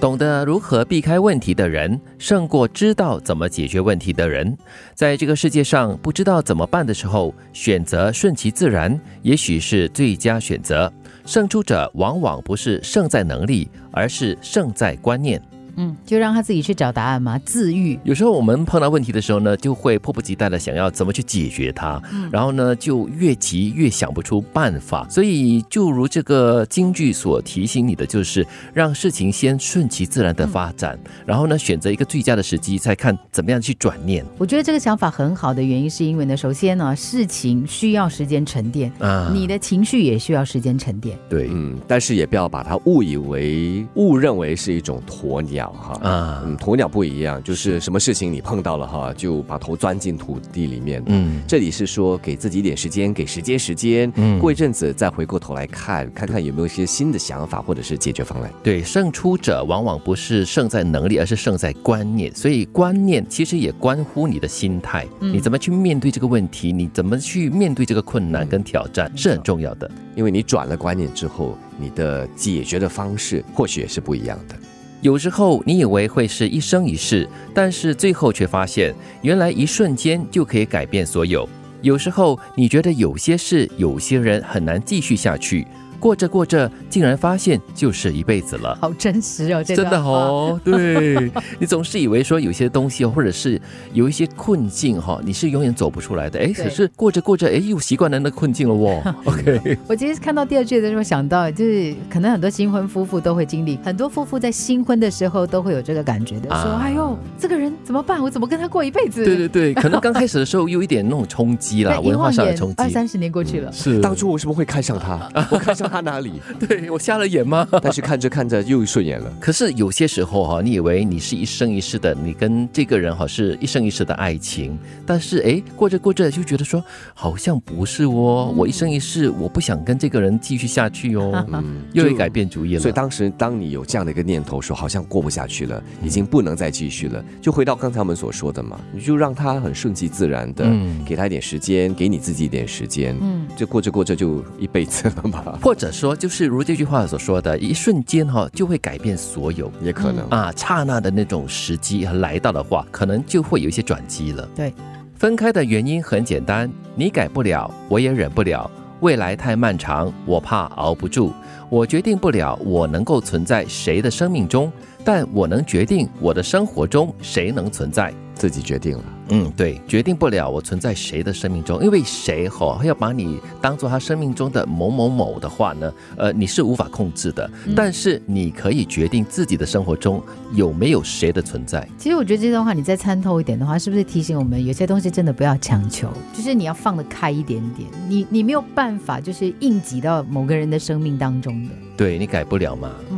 懂得如何避开问题的人，胜过知道怎么解决问题的人。在这个世界上，不知道怎么办的时候，选择顺其自然，也许是最佳选择。胜出者往往不是胜在能力，而是胜在观念。嗯，就让他自己去找答案嘛，自愈。有时候我们碰到问题的时候呢，就会迫不及待的想要怎么去解决它，嗯然后呢，就越急越想不出办法。所以，就如这个京剧所提醒你的，就是让事情先顺其自然的发展，然后呢，选择一个最佳的时机，再看怎么样去转念。我觉得这个想法很好的原因，是因为呢，首先呢，事情需要时间沉淀啊，你的情绪也需要时间沉淀。对，嗯，但是也不要把它误以为、误认为是一种鸵鸟。哈啊，嗯，鸵鸟不一样，就是什么事情你碰到了哈，就把头钻进土地里面。嗯，这里是说给自己一点时间，给时间时间，嗯，过一阵子再回过头来看，看看有没有一些新的想法或者是解决方案。对，胜出者往往不是胜在能力，而是胜在观念。所以观念其实也关乎你的心态，你怎么去面对这个问题，你怎么去面对这个困难跟挑战是很重要的。因为你转了观念之后，你的解决的方式或许也是不一样的。有时候你以为会是一生一世，但是最后却发现，原来一瞬间就可以改变所有。有时候你觉得有些事、有些人很难继续下去。过着过着，竟然发现就是一辈子了，好真实哦！真的哦，对你总是以为说有些东西，或者是有一些困境哈，你是永远走不出来的。哎，可是过着过着，哎，又习惯了那困境了哦。OK，我其实看到第二句的时候想到，就是可能很多新婚夫妇都会经历，很多夫妇在新婚的时候都会有这个感觉的，说：“哎呦，这个人怎么办？我怎么跟他过一辈子？”对对对，可能 刚开始的时候有一点那种冲击啦，文化上的冲击。二三十年过去了，是当初为什么会看上他？我看上。他哪里？对我瞎了眼吗？但是看着看着又顺眼了。可是有些时候哈，你以为你是一生一世的，你跟这个人哈是一生一世的爱情，但是哎，过着过着就觉得说好像不是哦，我一生一世我不想跟这个人继续下去哦，嗯 又会改变主意了。所以当时当你有这样的一个念头，说好像过不下去了，已经不能再继续了，就回到刚才我们所说的嘛，你就让他很顺其自然的，给他一点时间，给你自己一点时间，嗯，就过着过着就一辈子了嘛。或者说，就是如这句话所说的，一瞬间哈就会改变所有，也可能啊，刹那的那种时机来到的话，可能就会有一些转机了。对，分开的原因很简单，你改不了，我也忍不了。未来太漫长，我怕熬不住。我决定不了我能够存在谁的生命中，但我能决定我的生活中谁能存在。自己决定了，嗯，对，决定不了我存在谁的生命中，因为谁哈要把你当做他生命中的某某某的话呢？呃，你是无法控制的，但是你可以决定自己的生活中有没有谁的存在。其实我觉得这段话你再参透一点的话，是不是提醒我们有些东西真的不要强求，就是你要放得开一点点，你你没有办法就是硬挤到某个人的生命当中的，对你改不了嘛，嗯。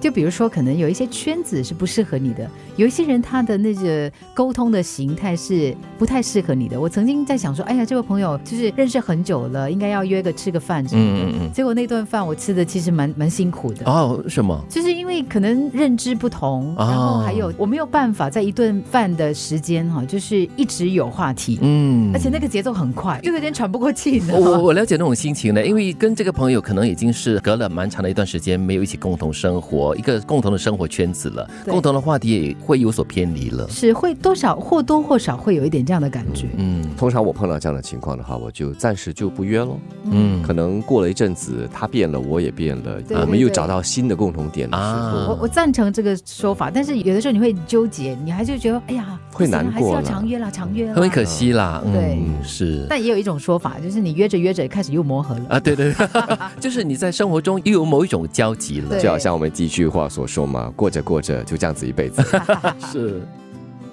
就比如说，可能有一些圈子是不适合你的，有一些人他的那个沟通的形态是不太适合你的。我曾经在想说，哎呀，这位朋友就是认识很久了，应该要约个吃个饭什么的。嗯嗯嗯。结果那顿饭我吃的其实蛮蛮辛苦的。哦，什么？就是因为可能认知不同，然后还有我没有办法在一顿饭的时间哈，就是一直有话题。嗯。而且那个节奏很快，就有点喘不过气。我我了解那种心情呢，因为跟这个朋友可能已经是隔了蛮长的一段时间没有一起共同生活。一个共同的生活圈子了，共同的话题也会有所偏离了，是会多少或多或少会有一点这样的感觉。嗯，通常我碰到这样的情况的话，我就暂时就不约喽。嗯，可能过了一阵子，他变了，我也变了，我们又找到新的共同点的时候，我我赞成这个说法。但是有的时候你会纠结，你还是觉得哎呀，会难过，还是要常约啦，长约，很可惜啦。对，是。但也有一种说法，就是你约着约着开始又磨合了。啊。对对，对。就是你在生活中又有某一种交集了，就好像我们第一句话所。所说嘛，过着过着就这样子一辈子。是，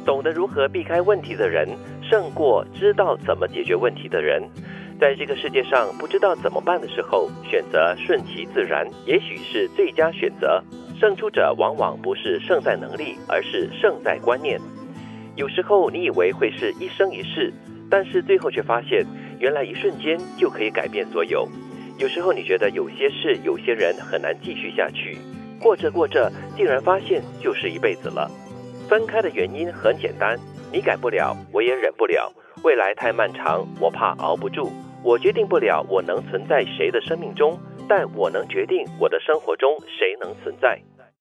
懂得如何避开问题的人，胜过知道怎么解决问题的人。在这个世界上，不知道怎么办的时候，选择顺其自然，也许是最佳选择。胜出者往往不是胜在能力，而是胜在观念。有时候你以为会是一生一世，但是最后却发现，原来一瞬间就可以改变所有。有时候你觉得有些事、有些人很难继续下去。过着过着，竟然发现就是一辈子了。分开的原因很简单，你改不了，我也忍不了。未来太漫长，我怕熬不住。我决定不了我能存在谁的生命中，但我能决定我的生活中谁能存在。